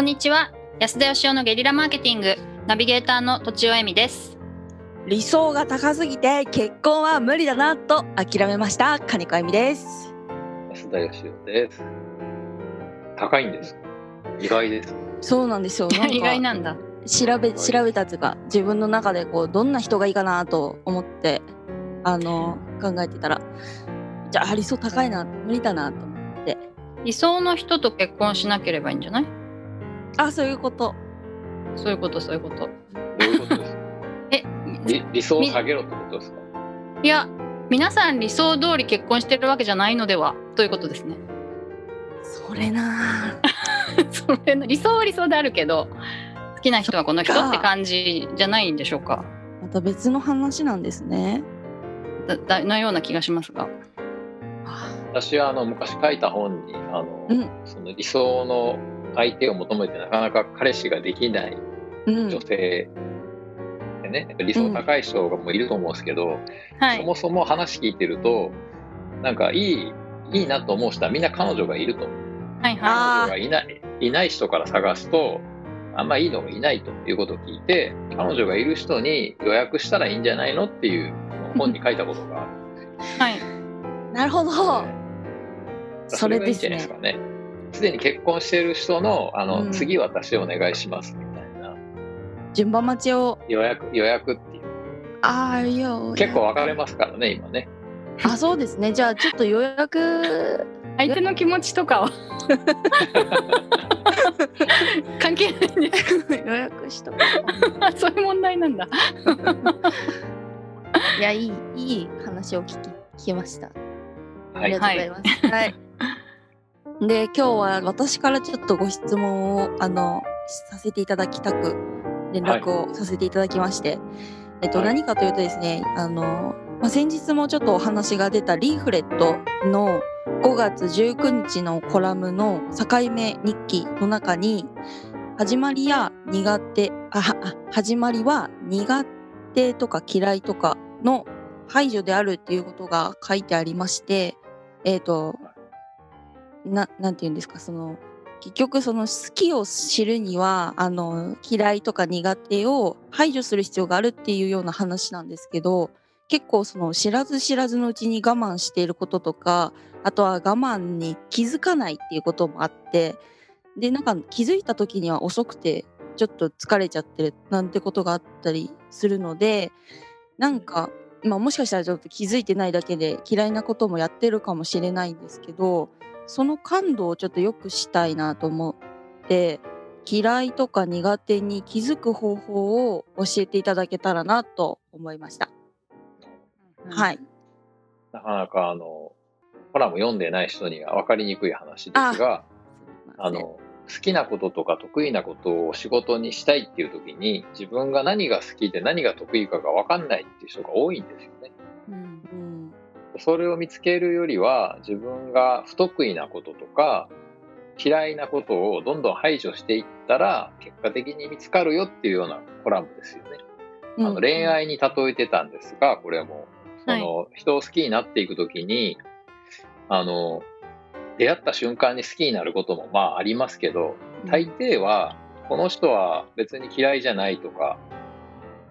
こんにちは。安田義雄のゲリラマーケティング。ナビゲーターの土地尾恵美です。理想が高すぎて結婚は無理だなと諦めました。金子恵美です。安田義雄です。高いんです。意外です。そうなんですよ。意外かなんだ。調べ調べたというか自分の中でこうどんな人がいいかなと思ってあの考えてたらじゃあ理想高いな無理だなと思って。理想の人と結婚しなければいいんじゃない？あそういうこと。そういうことそういうこと。どういうことですか？え理理想を下げろってことですか？いや皆さん理想通り結婚してるわけじゃないのではということですね。それな。それの理想は理想であるけど好きな人はこの人って感じじゃないんでしょうか。また別の話なんですね。だだのような気がしますが。私はあの昔書いた本にあの、うん。その理想の相手を求めてなかなか彼氏ができないうん。女性でね、理想高い人がもういると思うんですけど、はい。そもそも話聞いてるとなんかいいいいなと思う人はみんな彼女がいると。はいはあ彼女がいないいない人から探すとあんまいいのがいないということを聞いて彼女がいる人に予約したらいいんじゃないのっていう本に書いたことがあるんですよ。い はい。なるほど。それですがいいんじゃないでねすでに結婚している人のあの、うん。次私お願いしますみたいな。順番待ちを？予約予約っていう。ああよ結構分かれますからね今ね。あそうですね。じゃあちょっと予約 相手の気持ちとかは。関係ないんです予約しとこか そういう問題なんだ。ういやいいいい話を聞き聞きました。あはい。りがとうございます。はい、で今日は私からちょっとご質問をあのさせていただきたく連絡をさせていただきまして、えっと、はい。何かというとですねあの、まあ、先日もちょっとお話が出たリーフレットの5月19日のコラムの境目日記の中に始まりや苦手あはあ始まりは苦手とか嫌いとかの排除であるっていうことが書いてありましてえっ、とななんて言うんですか？その結局その好きを知るにはあの嫌いとか苦手を排除する必要があるっていうような話なんですけど結構その知らず知らずのうちに我慢していることとかあとは我慢に気づかないっていうこともあってでなんか気づいた時には遅くてちょっと疲れちゃってるなんてことがあったりするのでなんか、まあ、もしかしたらちょっと気づいてないだけで嫌いなこともやってるかもしれないんですけどその感度をちょっとよくしたいなと思って嫌いとか苦手に気づく方法を教えていただけたらなと思いました。はい、なかなかあのコラム読んでない人には分かりにくい話ですがあの好きなこととか得意なことを仕事にしたいっていう時に自分が何が好きで何が得意かが分かんないっていう人が多いんですよね。うんうんそれを見つけるよりは自分が不得意なこととか嫌いなことをどんどん排除していったら結果的に見つかるよっていうようなコラムですよね。うんあの恋愛に例えてたんですがこれもその人を好きになっていく時にあの出会った瞬間に好きになることもまあありますけど大抵はこの人は別に嫌いじゃないとか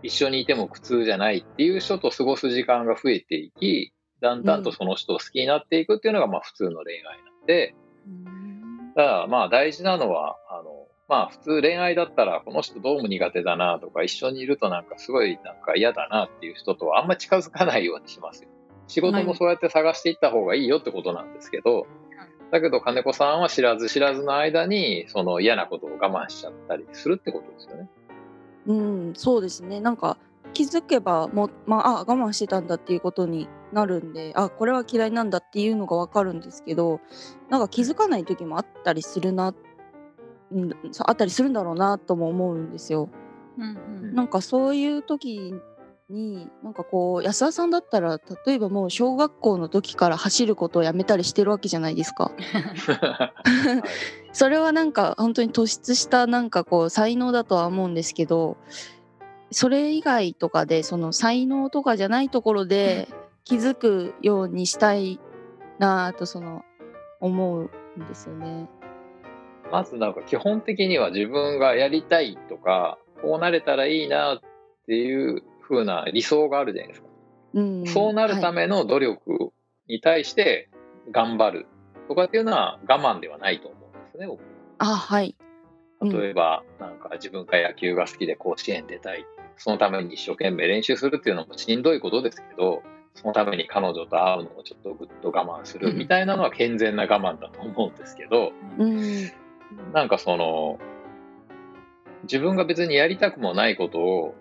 一緒にいても苦痛じゃないっていう人と過ごす時間が増えていきだんだんとその人を好きになっていくっていうのがまあ普通の恋愛なんでうんだからまあ大事なのはあのまあ普通恋愛だったらこの人どうも苦手だなとか一緒にいるとなんかすごいなんか嫌だなっていう人とはあんま近づかないようにしますよ。仕事もそうやって探していった方がいいよってことなんですけど、だけど金子さんは知らず知らずの間にその嫌なことを我慢しちゃったりするってことですよね。うん、そうですね。なんか気づけばもう、まあ、あ我慢してたんだっていうことになるんで、あこれは嫌いなんだっていうのがわかるんですけど、なんか気づかない時もあったりするな、あったりするんだろうなとも思うんですよ。うんなんかそういう時になんかこう安田さんだったら例えばもう小学校の時から走ることをやめたりしてるわけじゃないですか。それはなんか本当に突出したなんかこう才能だとは思うんですけどそれ以外とかでその才能とかじゃないところで気づくようにしたいなぁとその思うんですよね。まずなんか基本的には自分がやりたいとか、こうなれたらいいなっていう風な理想があるじゃないですか。うんそうなるため、めの努力に対して頑張るとかっていうのは我慢ではないと思うんですね、僕あはいうん例えば、なんか自分が野球が好きで甲子園出たい。そのために一生懸命練習するっていうのもしんどいことですけど、そのために彼女と会うのをちょっとぐっと我慢するみたいなのは健全な我慢だと思うんですけど、うん。なんかその、自分が別にやりたくもないことを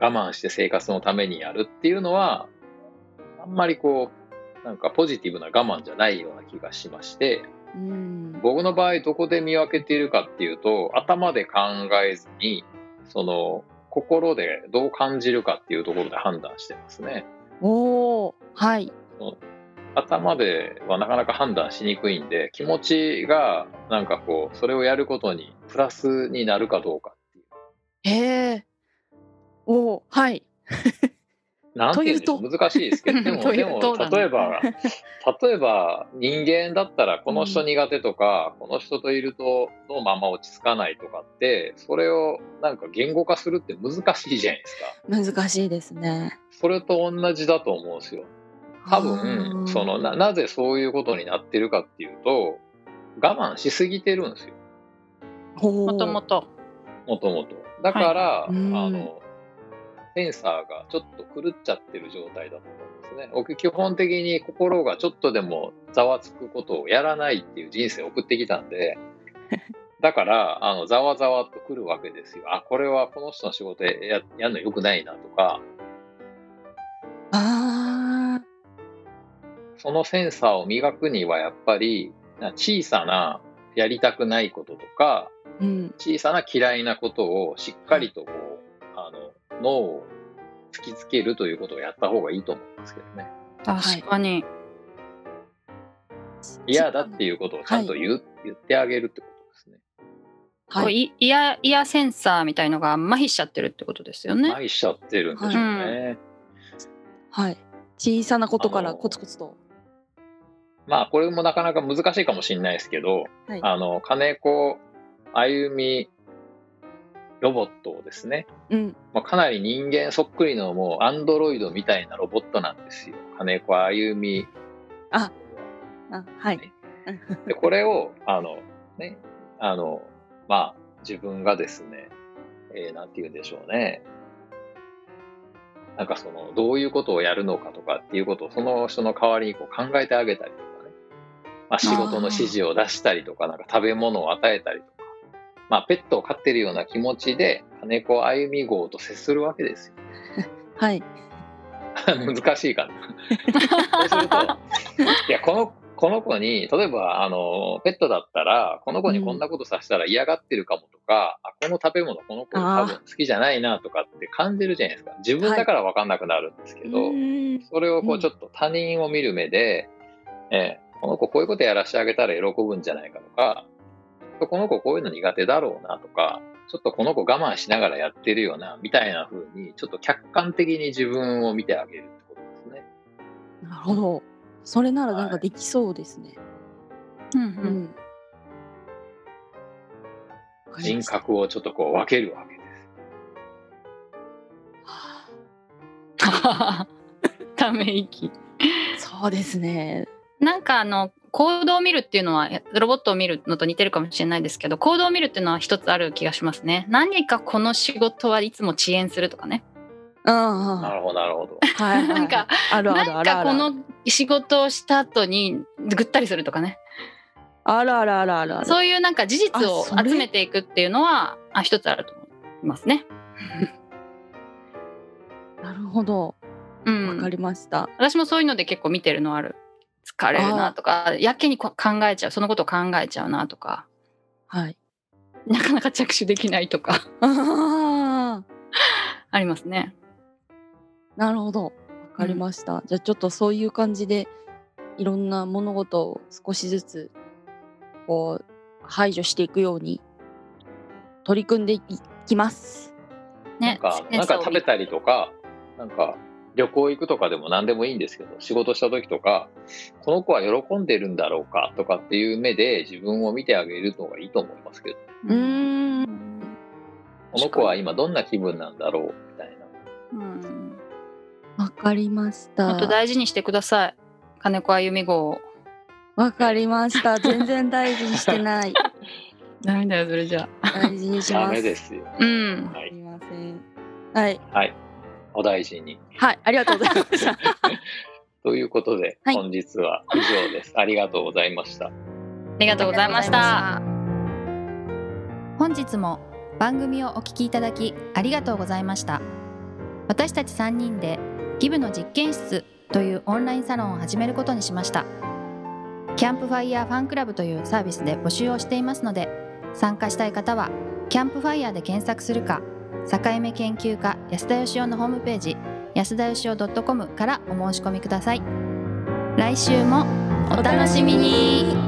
我慢して生活のためにやるっていうのは、あんまりこう、なんかポジティブな我慢じゃないような気がしまして、うん。僕の場合どこで見分けているかっていうと頭で考えずにその心でどう感じるかっていうところで判断してますねおおはい。頭ではなかなか判断しにくいんで気持ちがなんかこうそれをやることにプラスになるかどうかっていう。へえおおはいなんていうとう難しいですけど でもでも例えば例えば人間だったらこの人苦手とか、この人といるとのまま落ち着かないとかってそれをなんか言語化するって難しいじゃないですか。難しいですね。それと同じだと思うんですよ。多あ分ー。そのななぜそういうことになってるかっていうと我慢しすぎてるんですよ。もともと。もともと。だから、うん。あのセンサーがちょっと狂っちゃってる状態だと思うんですね。僕基本的に心がちょっとでもざわつくことをやらないっていう人生を送ってきたんで、だから、あの、ざわざわっと来るわけですよ。あ、これはこの人の仕事ややんのよくないなとか、あそのセンサーを磨くにはやっぱり、な小さなやりたくないこととか、ーうん小さな嫌いなことをしっかりとこう、あの、脳を突きつけるということをやった方がいいと思うんですけどね。確かに。嫌だっていうことをちゃんと言う、言ってあげるってことですね。はいいイヤイヤセンサーみたいのが麻痺しちゃってるってことですよね。愛しちゃってるんでしょうね。はい小さなことからコツコツとまあ、これもなかなか難しいかもしれないですけど、はいあの、金子あゆみロボットをですね、うんまあ、かなり人間そっくりのもうアンドロイドみたいなロボットなんですよ。金子あゆみ。あはいで、これを、あの、ね、あの、まあ、自分がですね、えーなんて言うんでしょうね。なんかその、どういうことをやるのかとかっていうことを、その人の代わりにこう考えてあげたりとかね。まあ、仕事の指示を出したりとか、なんか食べ物を与えたりとか。まあ、ペットを飼ってるような気持ちで、金子あゆみ号と接するわけですよ。はい 難しいかな。そうすると、いや、この、この子に、例えば、あの、ペットだったら、この子にこんなことさせたら嫌がってるかもとか、あこの食べ物、この子多分好きじゃないなとかって感じるじゃないですか。自分だから分かんなくなるんですけど、うんそれをこううんちょっと他人を見る目で、えーこの子こういうことやらせてあげたら喜ぶんじゃないかとか、この子こういうの苦手だろうなとか、ちょっとこの子我慢しながらやってるよな、みたいな風に、ちょっと客観的に自分を見てあげるってことですね。なるほど。それならなんかできそうですね。うんううん。んわかり人格をちょっとこう分けるわけです。は ため息。あそうですね。なんかあの行動を見るっていうのはロボットを見るのと似てるかもしれないですけど行動を見るっていうのは一つある気がしますね。何かこの仕事はいつも遅延するとかね。うんうん。なるほど、なるほど。はいなんかあるあるあるこの仕事をした後にぐったりするとかね。あるあるあるあるある。そういうなんか事実を集めていくっていうのはあ一つあると思いますね。なるほど。うん、わかりました。私もそういうので結構見てるのある疲れるなとかやけにこ考えちゃうそのことを考えちゃうなとか。はい。なかなか着手できないとか。ありますね。なるほど。わかりました、じゃあちょっとそういう感じでいろんな物事を少しずつこう排除していくように取り組んでいきます。なんねか、なんか食べたりとか、なんか旅行行くとかでも何でもいいんですけど、仕事した時とか、この子は喜んでるんだろうかとかっていう目で自分を見てあげるのがいいと思いますけど、うーん。この子は今どんな気分なんだろうみたいな。うん。わかりました。あと大事にしてください。金子あゆみ号を。わかりました。全然大事にしてない。ダメだよそれじゃ。大事にしダます。メですよ。うん。はい。すい。ません。はい。はい。お大事に。はいありがとうございました ということで、はい本日は以上です。ありがとうございました。ありがとうございました本日も番組をお聞きいただきありがとうございました私たち3人でギブの実験室というオンラインサロンを始めることにしましたキャンプファイヤーファンクラブというサービスで募集をしていますので参加したい方はキャンプファイヤーで検索するか境目研究家安田義雄のホームページ安田義雄 .com からお申し込みください。来週もお楽しみに。